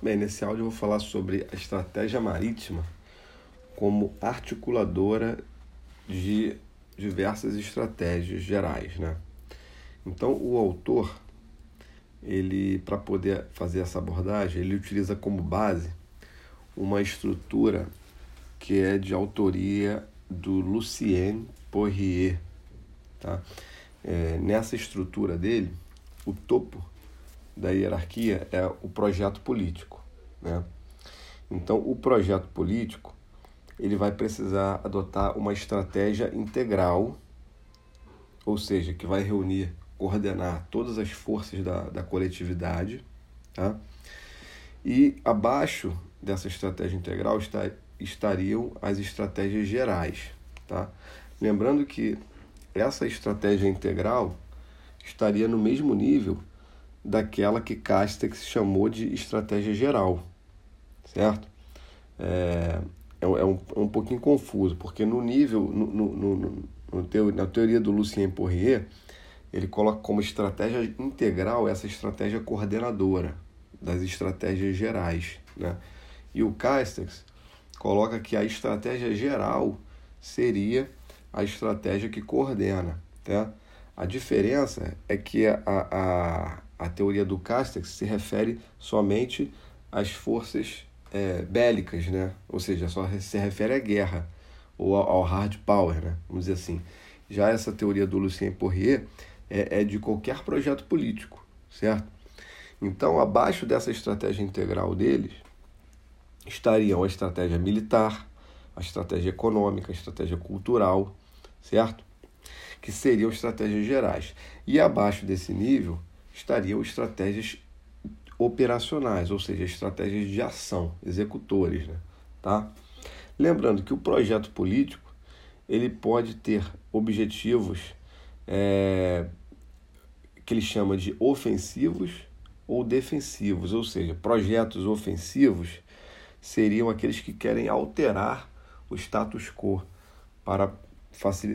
Bem, nesse áudio eu vou falar sobre a estratégia marítima como articuladora de diversas estratégias gerais, né? Então, o autor, ele para poder fazer essa abordagem, ele utiliza como base uma estrutura que é de autoria do Lucien Poirier, tá? É, nessa estrutura dele, o topo da hierarquia é o projeto político. Né? Então, o projeto político ele vai precisar adotar uma estratégia integral, ou seja, que vai reunir, coordenar todas as forças da, da coletividade. Tá? E abaixo dessa estratégia integral está, estariam as estratégias gerais. Tá? Lembrando que essa estratégia integral estaria no mesmo nível daquela que Castex chamou de estratégia geral, certo? É, é, é, um, é um pouquinho confuso, porque no nível, no, no, no, no na teoria do Lucien Poirier, ele coloca como estratégia integral essa estratégia coordenadora das estratégias gerais, né? E o Castex coloca que a estratégia geral seria a estratégia que coordena, tá? A diferença é que a, a, a teoria do Castex se refere somente às forças é, bélicas, né? ou seja, só se refere à guerra ou ao hard power, né? vamos dizer assim. Já essa teoria do Lucien Poirier é, é de qualquer projeto político, certo? Então, abaixo dessa estratégia integral deles, estariam a estratégia militar, a estratégia econômica, a estratégia cultural, certo? Que seriam estratégias gerais. E abaixo desse nível estariam estratégias operacionais, ou seja, estratégias de ação, executores, né? tá? Lembrando que o projeto político ele pode ter objetivos é, que ele chama de ofensivos ou defensivos, ou seja, projetos ofensivos seriam aqueles que querem alterar o status quo para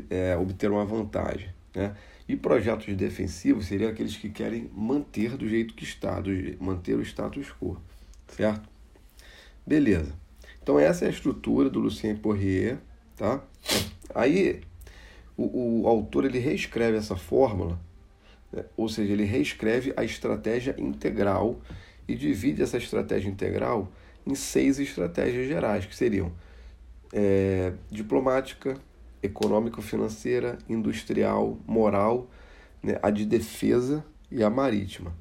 é, obter uma vantagem, né? E projetos defensivos seriam aqueles que querem manter do jeito que está, do, manter o status quo, certo? Beleza. Então essa é a estrutura do Lucien Poirier, tá? Aí o, o autor ele reescreve essa fórmula, né? ou seja, ele reescreve a estratégia integral e divide essa estratégia integral em seis estratégias gerais, que seriam é, diplomática, econômico-financeira, industrial, moral, né, a de defesa e a marítima.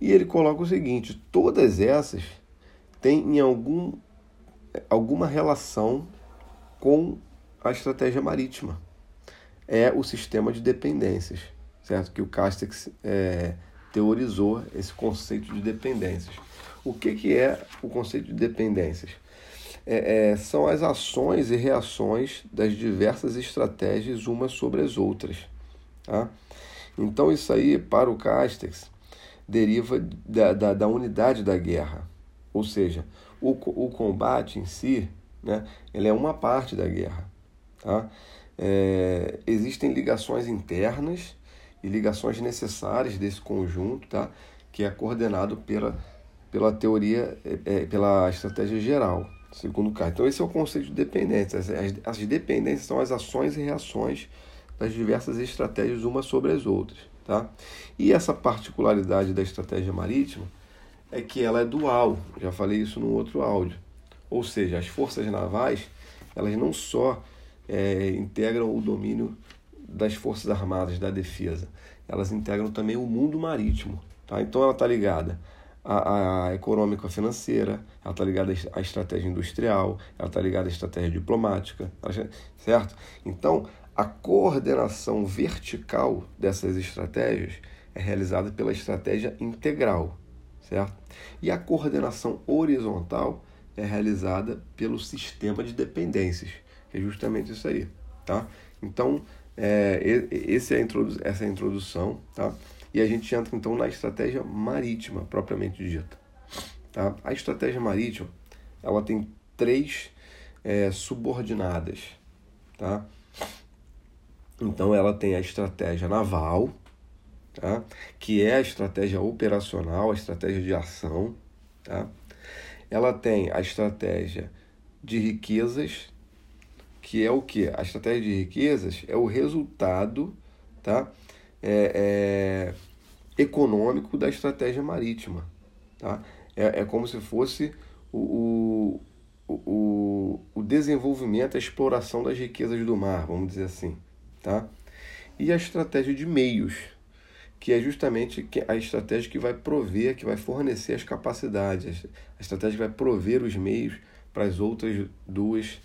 E ele coloca o seguinte: todas essas têm em algum, alguma relação com a estratégia marítima. É o sistema de dependências, certo? Que o Castex é, teorizou esse conceito de dependências. O que, que é o conceito de dependências? É, é, são as ações e reações das diversas estratégias umas sobre as outras. Tá? Então, isso aí, para o Castex, deriva da, da, da unidade da guerra. Ou seja, o, o combate em si né, ele é uma parte da guerra. Tá? É, existem ligações internas e ligações necessárias desse conjunto, tá? que é coordenado pela, pela teoria, é, é pela estratégia geral segundo o Então, esse é o conceito de dependência. As, as, dependências são as ações e reações das diversas estratégias umas sobre as outras. Tá? E essa particularidade da estratégia marítima é que ela é dual. Já falei isso no outro áudio. Ou seja, as forças navais elas não só é, integram o domínio das forças armadas da defesa, elas integram também o mundo marítimo. Tá? Então ela está ligada a, a econômica financeira, ela está ligada à estratégia industrial, ela está ligada à estratégia diplomática, certo? Então, a coordenação vertical dessas estratégias é realizada pela estratégia integral, certo? E a coordenação horizontal é realizada pelo sistema de dependências, que é justamente isso aí, tá? Então, é, esse é a essa é a introdução, tá? E a gente entra então na estratégia marítima, propriamente dita. Tá? A estratégia marítima ela tem três é, subordinadas. Tá? Então ela tem a estratégia naval, tá? que é a estratégia operacional, a estratégia de ação. Tá? ela tem a estratégia de riquezas, que é o que? A estratégia de riquezas é o resultado tá? É, é, econômico da estratégia marítima. Tá? É, é como se fosse o, o, o, o desenvolvimento, a exploração das riquezas do mar, vamos dizer assim. Tá? E a estratégia de meios, que é justamente a estratégia que vai prover, que vai fornecer as capacidades, a estratégia que vai prover os meios para as outras duas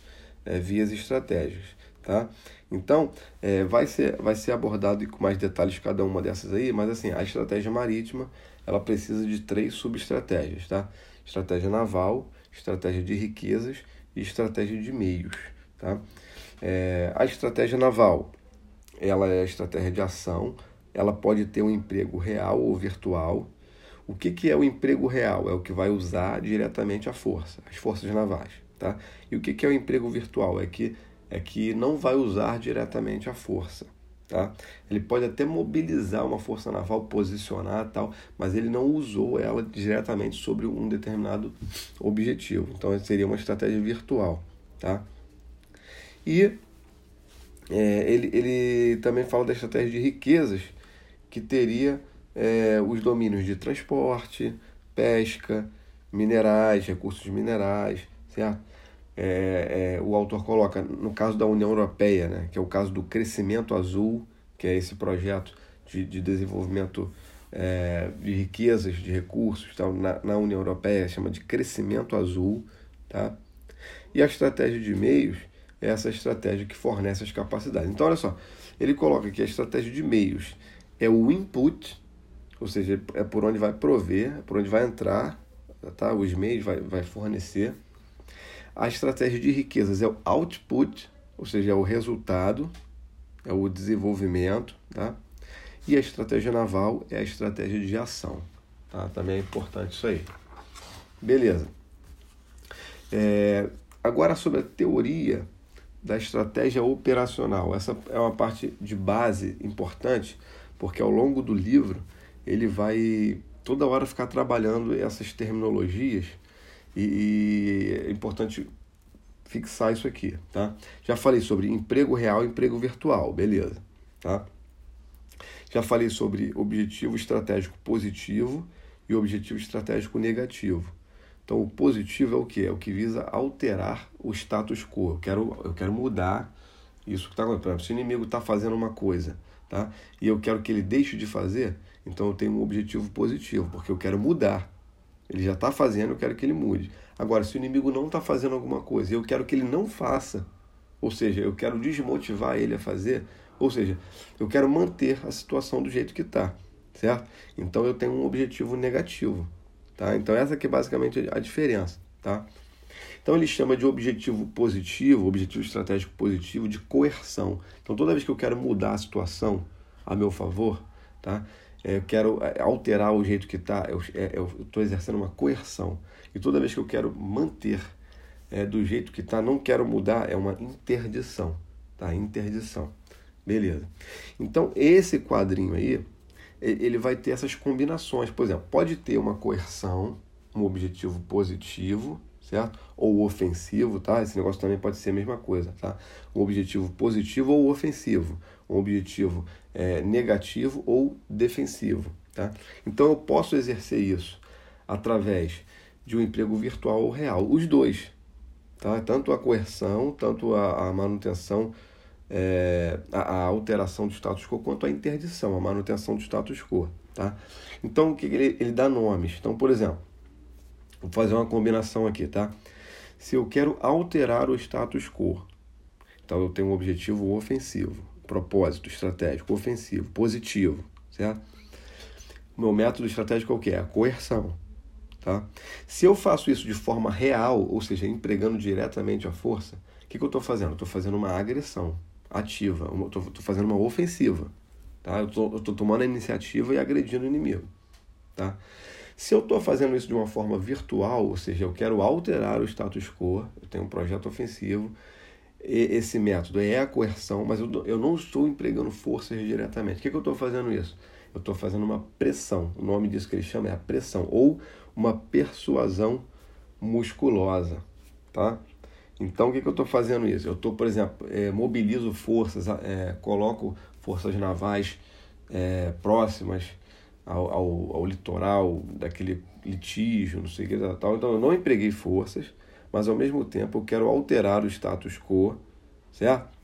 é, vias estratégicas. Tá? Então, é, vai, ser, vai ser abordado com mais detalhes cada uma dessas aí, mas assim, a estratégia marítima ela precisa de três subestratégias, tá? Estratégia naval, estratégia de riquezas e estratégia de meios, tá? É, a estratégia naval, ela é a estratégia de ação, ela pode ter um emprego real ou virtual. O que, que é o emprego real? É o que vai usar diretamente a força, as forças navais, tá? E o que, que é o emprego virtual? É que é que não vai usar diretamente a força. Tá? Ele pode até mobilizar uma força naval, posicionar tal, mas ele não usou ela diretamente sobre um determinado objetivo. Então seria uma estratégia virtual. Tá? E é, ele, ele também fala da estratégia de riquezas, que teria é, os domínios de transporte, pesca, minerais, recursos minerais, certo? É, é, o autor coloca, no caso da União Europeia, né, que é o caso do Crescimento Azul, que é esse projeto de, de desenvolvimento é, de riquezas, de recursos, tal, na, na União Europeia, chama de Crescimento Azul. Tá? E a estratégia de meios é essa estratégia que fornece as capacidades. Então, olha só, ele coloca que a estratégia de meios é o input, ou seja, é por onde vai prover, é por onde vai entrar, tá? os meios vai, vai fornecer a estratégia de riquezas é o output, ou seja, é o resultado, é o desenvolvimento, tá? E a estratégia naval é a estratégia de ação, tá? Também é importante isso aí. Beleza. É, agora sobre a teoria da estratégia operacional. Essa é uma parte de base importante, porque ao longo do livro ele vai toda hora ficar trabalhando essas terminologias e, é importante fixar isso aqui, tá? Já falei sobre emprego real e emprego virtual, beleza, tá? Já falei sobre objetivo estratégico positivo e objetivo estratégico negativo. Então, o positivo é o que? É o que visa alterar o status quo. Eu quero, eu quero mudar isso que está acontecendo. Se o inimigo está fazendo uma coisa tá? e eu quero que ele deixe de fazer, então eu tenho um objetivo positivo, porque eu quero mudar. Ele já está fazendo, eu quero que ele mude. Agora, se o inimigo não está fazendo alguma coisa eu quero que ele não faça, ou seja, eu quero desmotivar ele a fazer, ou seja, eu quero manter a situação do jeito que está, certo? Então eu tenho um objetivo negativo, tá? Então essa aqui é basicamente a diferença, tá? Então ele chama de objetivo positivo, objetivo estratégico positivo, de coerção. Então toda vez que eu quero mudar a situação a meu favor, tá? É, eu quero é, alterar o jeito que está, eu é, estou exercendo uma coerção. E toda vez que eu quero manter é, do jeito que está, não quero mudar, é uma interdição. Tá? Interdição. Beleza. Então, esse quadrinho aí, ele vai ter essas combinações. Por exemplo, pode ter uma coerção, um objetivo positivo, certo? Ou ofensivo, tá? Esse negócio também pode ser a mesma coisa, tá? Um objetivo positivo ou ofensivo um objetivo é, negativo ou defensivo. Tá? Então eu posso exercer isso através de um emprego virtual ou real, os dois. Tá? Tanto a coerção, tanto a, a manutenção, é, a, a, alteração do status quo, quanto a interdição, a manutenção do status quo. Tá? Então o que ele, ele dá nomes. Então, por exemplo, vou fazer uma combinação aqui. Tá? Se eu quero alterar o status quo, então eu tenho um objetivo ofensivo propósito estratégico, ofensivo, positivo, certo? Meu método estratégico é o que? É a coerção. Tá? Se eu faço isso de forma real, ou seja, empregando diretamente a força, o que, que eu estou fazendo? Estou fazendo uma agressão ativa, estou fazendo uma ofensiva. Tá? Eu estou tomando a iniciativa e agredindo o inimigo. Tá? Se eu estou fazendo isso de uma forma virtual, ou seja, eu quero alterar o status quo, eu tenho um projeto ofensivo, esse método é a coerção, mas eu, eu não estou empregando forças diretamente. O que, que eu estou fazendo isso? Eu estou fazendo uma pressão. O nome disso que ele chama é a pressão, ou uma persuasão musculosa, tá? Então, o que, que eu estou fazendo isso? Eu estou, por exemplo, é, mobilizo forças, é, coloco forças navais é, próximas ao, ao, ao, litoral daquele litígio, não sei o que tal. Então, eu não empreguei forças, mas ao mesmo tempo eu quero alterar o status quo, certo?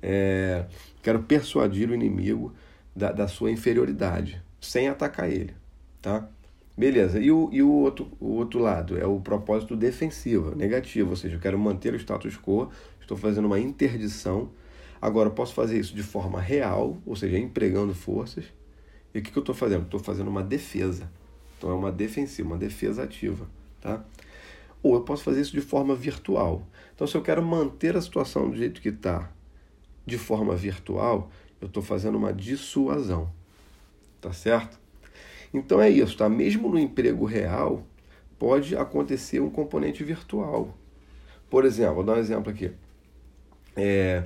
É, quero persuadir o inimigo da, da sua inferioridade, sem atacar ele, tá? Beleza, e o, e o, outro, o outro lado é o propósito defensivo, negativo, ou seja, eu quero manter o status quo, estou fazendo uma interdição. Agora, posso fazer isso de forma real, ou seja, empregando forças. E o que, que eu estou fazendo? Estou fazendo uma defesa. Então, é uma defensiva, uma defesa ativa. Tá? Ou eu posso fazer isso de forma virtual. Então, se eu quero manter a situação do jeito que está de forma virtual, eu estou fazendo uma dissuasão. Tá certo? Então é isso, tá? Mesmo no emprego real, pode acontecer um componente virtual. Por exemplo, vou dar um exemplo aqui. É,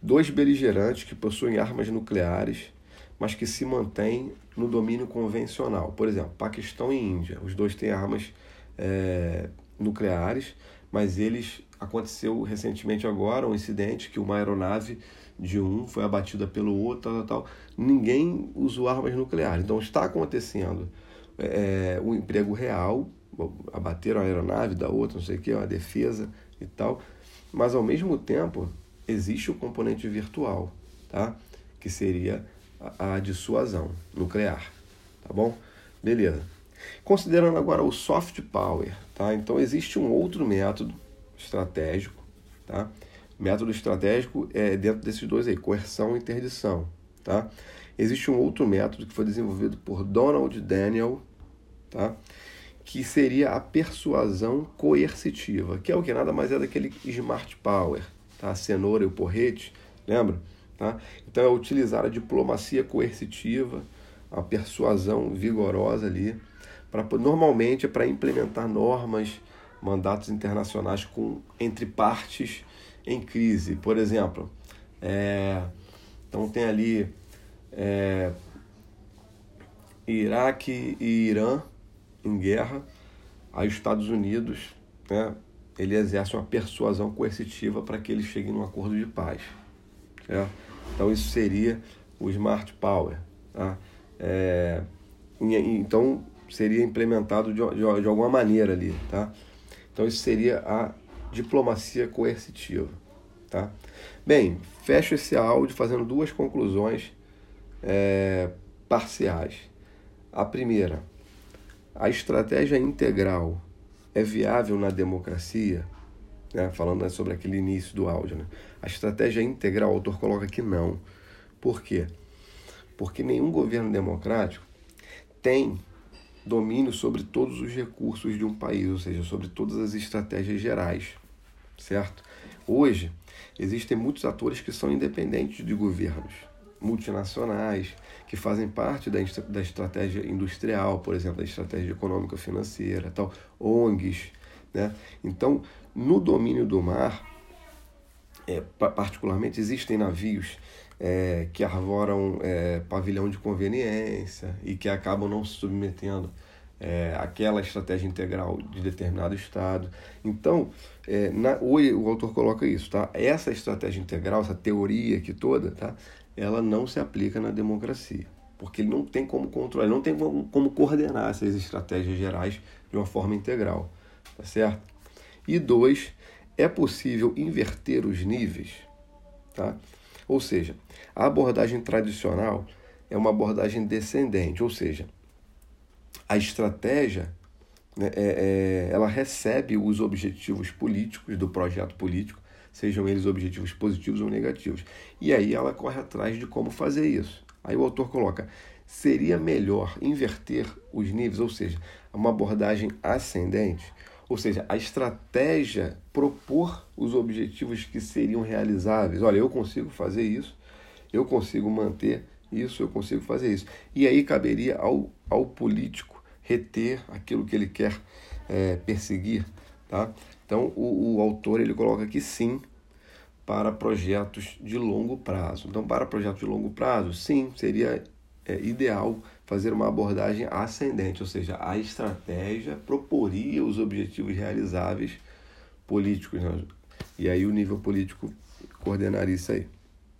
dois beligerantes que possuem armas nucleares, mas que se mantêm no domínio convencional. Por exemplo, Paquistão e Índia. Os dois têm armas é, nucleares, mas eles aconteceu recentemente agora um incidente que uma aeronave de um foi abatida pelo outro, tal, tal, tal. Ninguém usou armas nucleares. Então está acontecendo é, um emprego real, abateram a aeronave da outra, não sei o que, uma defesa e tal. Mas ao mesmo tempo existe o componente virtual, tá? Que seria a, dissuasão nuclear, tá bom? Beleza. Considerando agora o soft power, tá? Então existe um outro método estratégico, tá? Método estratégico é dentro desses dois aí, coerção e interdição. Tá? Existe um outro método que foi desenvolvido por Donald Daniel, tá? que seria a persuasão coercitiva, que é o que nada mais é daquele smart power, tá? a cenoura e o porrete, lembra? Tá? Então é utilizar a diplomacia coercitiva, a persuasão vigorosa ali, para normalmente é para implementar normas, mandatos internacionais com entre partes em crise. Por exemplo, é, então tem ali é, Iraque e Irã em guerra, aí os Estados Unidos, né, ele exerce uma persuasão coercitiva para que eles cheguem num acordo de paz. Certo? Então isso seria o smart power. Tá? É, então seria implementado de, de, de alguma maneira ali. Tá? Então isso seria a diplomacia coercitiva. Tá? Bem, fecho esse áudio fazendo duas conclusões é, parciais. A primeira, a estratégia integral é viável na democracia? Né? Falando sobre aquele início do áudio. Né? A estratégia integral, o autor coloca que não. Por quê? Porque nenhum governo democrático tem domínio sobre todos os recursos de um país, ou seja, sobre todas as estratégias gerais, certo? Hoje, existem muitos atores que são independentes de governos, multinacionais, que fazem parte da, da estratégia industrial, por exemplo, da estratégia econômica financeira, tal, ONGs. Né? Então, no domínio do mar, é, particularmente, existem navios é, que arvoram é, pavilhão de conveniência e que acabam não se submetendo é, estratégia integral de determinado Estado. Então, é, na, o, autor coloca isso, tá? Essa estratégia integral, essa teoria aqui toda, tá? Ela não se aplica na democracia, porque ele não tem como controlar, não tem como coordenar essas estratégias gerais de uma forma integral, tá certo? E dois, é possível inverter os níveis, tá? Ou seja, a abordagem tradicional é uma abordagem descendente, ou seja, a estratégia né, é, é, ela recebe os objetivos políticos do projeto político, sejam eles objetivos positivos ou negativos. E aí ela corre atrás de como fazer isso. Aí o autor coloca: seria melhor inverter os níveis, ou seja, uma abordagem ascendente, ou seja, a estratégia propor os objetivos que seriam realizáveis. Olha, eu consigo fazer isso, eu consigo manter isso, eu consigo fazer isso. E aí caberia ao, ao político reter aquilo que ele quer é, perseguir, tá? Então o, o autor ele coloca aqui sim para projetos de longo prazo. Então para projetos de longo prazo, sim, seria é, ideal fazer uma abordagem ascendente, ou seja, a estratégia proporia os objetivos realizáveis políticos. Né? E aí o nível político coordenaria isso aí.